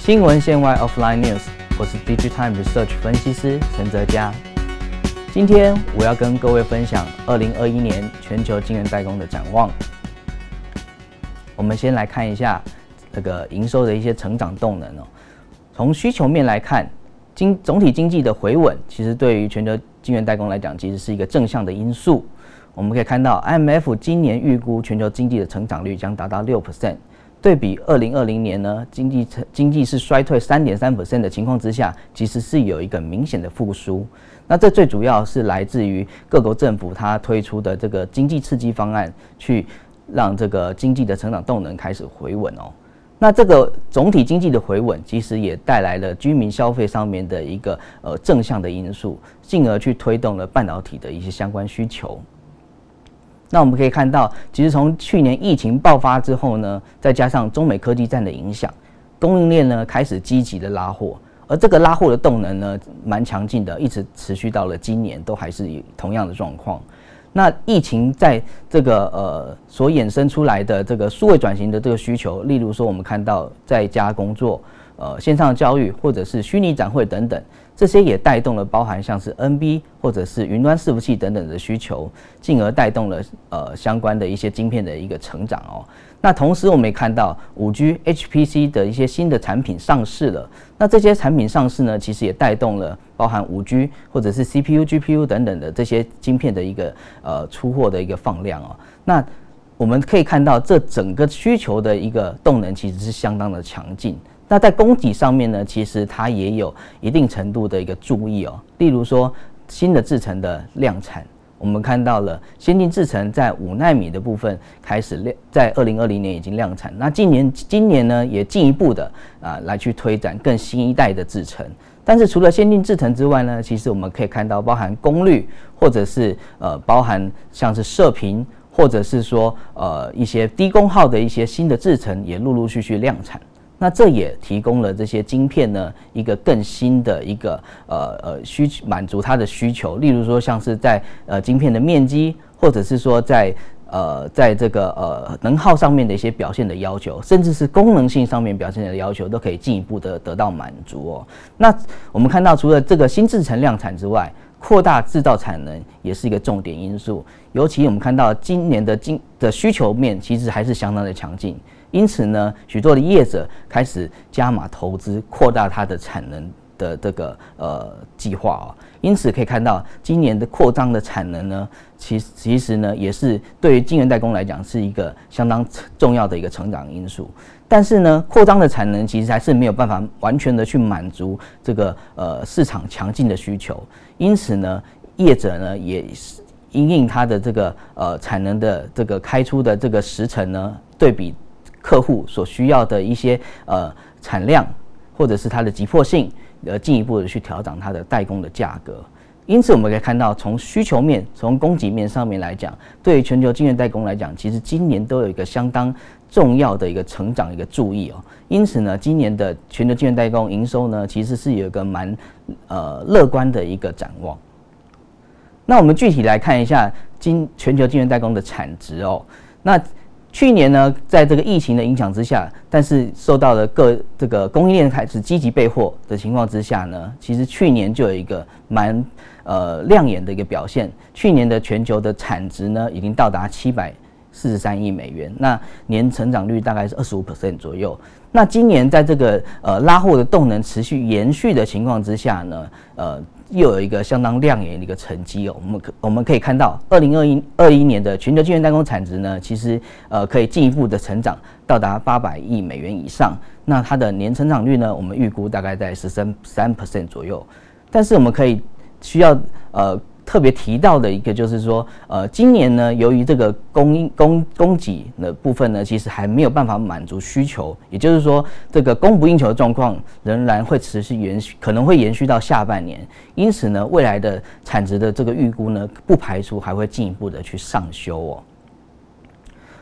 新闻线外 （Offline News），我是 Digitime Research 分析师陈泽佳。今天我要跟各位分享二零二一年全球晶圆代工的展望。我们先来看一下这个营收的一些成长动能哦。从需求面来看，经总体经济的回稳，其实对于全球晶圆代工来讲，其实是一个正向的因素。我们可以看到，IMF 今年预估全球经济的成长率将达到六 percent。对比二零二零年呢，经济成经济是衰退三点三 percent 的情况之下，其实是有一个明显的复苏。那这最主要是来自于各国政府它推出的这个经济刺激方案，去让这个经济的成长动能开始回稳哦。那这个总体经济的回稳，其实也带来了居民消费上面的一个呃正向的因素，进而去推动了半导体的一些相关需求。那我们可以看到，其实从去年疫情爆发之后呢，再加上中美科技战的影响，供应链呢开始积极的拉货，而这个拉货的动能呢，蛮强劲的，一直持续到了今年都还是同样的状况。那疫情在这个呃所衍生出来的这个数位转型的这个需求，例如说我们看到在家工作。呃，线上教育或者是虚拟展会等等，这些也带动了包含像是 NB 或者是云端伺服器等等的需求，进而带动了呃相关的一些晶片的一个成长哦。那同时我们也看到五 G HPC 的一些新的产品上市了，那这些产品上市呢，其实也带动了包含五 G 或者是 CPU、GPU 等等的这些晶片的一个呃出货的一个放量哦。那我们可以看到这整个需求的一个动能其实是相当的强劲。那在供给上面呢，其实它也有一定程度的一个注意哦。例如说，新的制程的量产，我们看到了先进制程在五纳米的部分开始量，在二零二零年已经量产。那今年今年呢，也进一步的啊来去推展更新一代的制程。但是除了先进制程之外呢，其实我们可以看到，包含功率或者是呃包含像是射频，或者是说呃一些低功耗的一些新的制程也陆陆续续量产。那这也提供了这些晶片呢一个更新的一个呃呃需求满足它的需求，例如说像是在呃晶片的面积，或者是说在呃在这个呃能耗上面的一些表现的要求，甚至是功能性上面表现的要求，都可以进一步的得到满足哦。那我们看到除了这个新制程量产之外，扩大制造产能也是一个重点因素，尤其我们看到今年的金的需求面其实还是相当的强劲。因此呢，许多的业者开始加码投资，扩大它的产能的这个呃计划啊。因此可以看到，今年的扩张的产能呢，其其实呢也是对于晶圆代工来讲是一个相当重要的一个成长因素。但是呢，扩张的产能其实还是没有办法完全的去满足这个呃市场强劲的需求。因此呢，业者呢也是因应它的这个呃产能的这个开出的这个时程呢，对比。客户所需要的一些呃产量，或者是它的急迫性，呃进一步的去调整它的代工的价格。因此，我们可以看到，从需求面、从供给面上面来讲，对于全球晶圆代工来讲，其实今年都有一个相当重要的一个成长一个注意哦。因此呢，今年的全球晶圆代工营收呢，其实是有一个蛮呃乐观的一个展望。那我们具体来看一下今全球晶圆代工的产值哦，那。去年呢，在这个疫情的影响之下，但是受到了各这个供应链开始积极备货的情况之下呢，其实去年就有一个蛮呃亮眼的一个表现。去年的全球的产值呢，已经到达七百四十三亿美元，那年成长率大概是二十五 percent 左右。那今年在这个呃拉货的动能持续延续的情况之下呢，呃。又有一个相当亮眼的一个成绩哦，我们可我们可以看到，二零二一二一年的全球晶圆代工产值呢，其实呃可以进一步的成长，到达八百亿美元以上。那它的年成长率呢，我们预估大概在十三三 percent 左右。但是我们可以需要呃。特别提到的一个就是说，呃，今年呢，由于这个供应供供给的部分呢，其实还没有办法满足需求，也就是说，这个供不应求的状况仍然会持续延续，可能会延续到下半年。因此呢，未来的产值的这个预估呢，不排除还会进一步的去上修哦。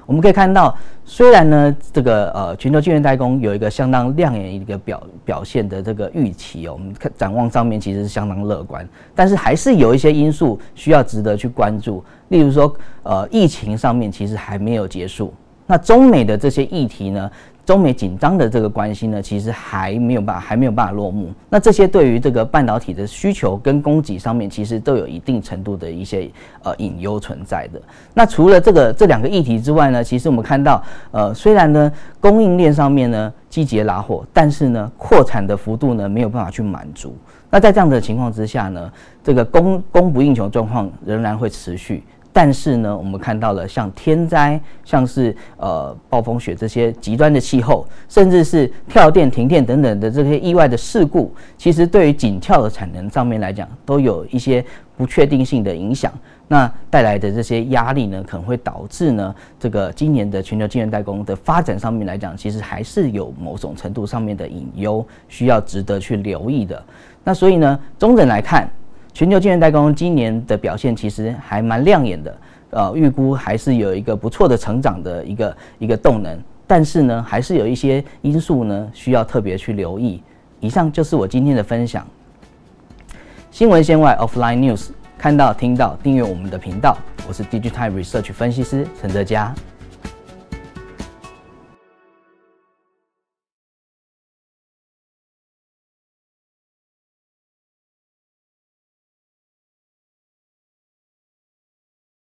我们可以看到，虽然呢，这个呃全球晶圆代工有一个相当亮眼一个表表现的这个预期哦，我们看展望上面其实是相当乐观，但是还是有一些因素需要值得去关注，例如说，呃，疫情上面其实还没有结束，那中美的这些议题呢，中美紧张的这个关系呢，其实还没有办法还没有办法落幕。那这些对于这个半导体的需求跟供给上面，其实都有一定程度的一些呃隐忧存在的。那除了这个这两个议题之外呢，其实我们看到呃虽然呢供应链上面呢积极拉货，但是呢扩产的幅度呢没有办法去满足。那在这样的情况之下呢，这个供供不应求状况仍然会持续。但是呢，我们看到了像天灾、像是呃暴风雪这些极端的气候，甚至是跳电、停电等等的这些意外的事故，其实对于紧俏的产能上面来讲，都有一些不确定性的影响。那带来的这些压力呢，可能会导致呢，这个今年的全球晶圆代工的发展上面来讲，其实还是有某种程度上面的隐忧，需要值得去留意的。那所以呢，中整来看。全球晶圆代工今年的表现其实还蛮亮眼的，呃，预估还是有一个不错的成长的一个一个动能，但是呢，还是有一些因素呢需要特别去留意。以上就是我今天的分享。新闻线外 （Offline News），看到听到，订阅我们的频道。我是 Digitime Research 分析师陈泽佳。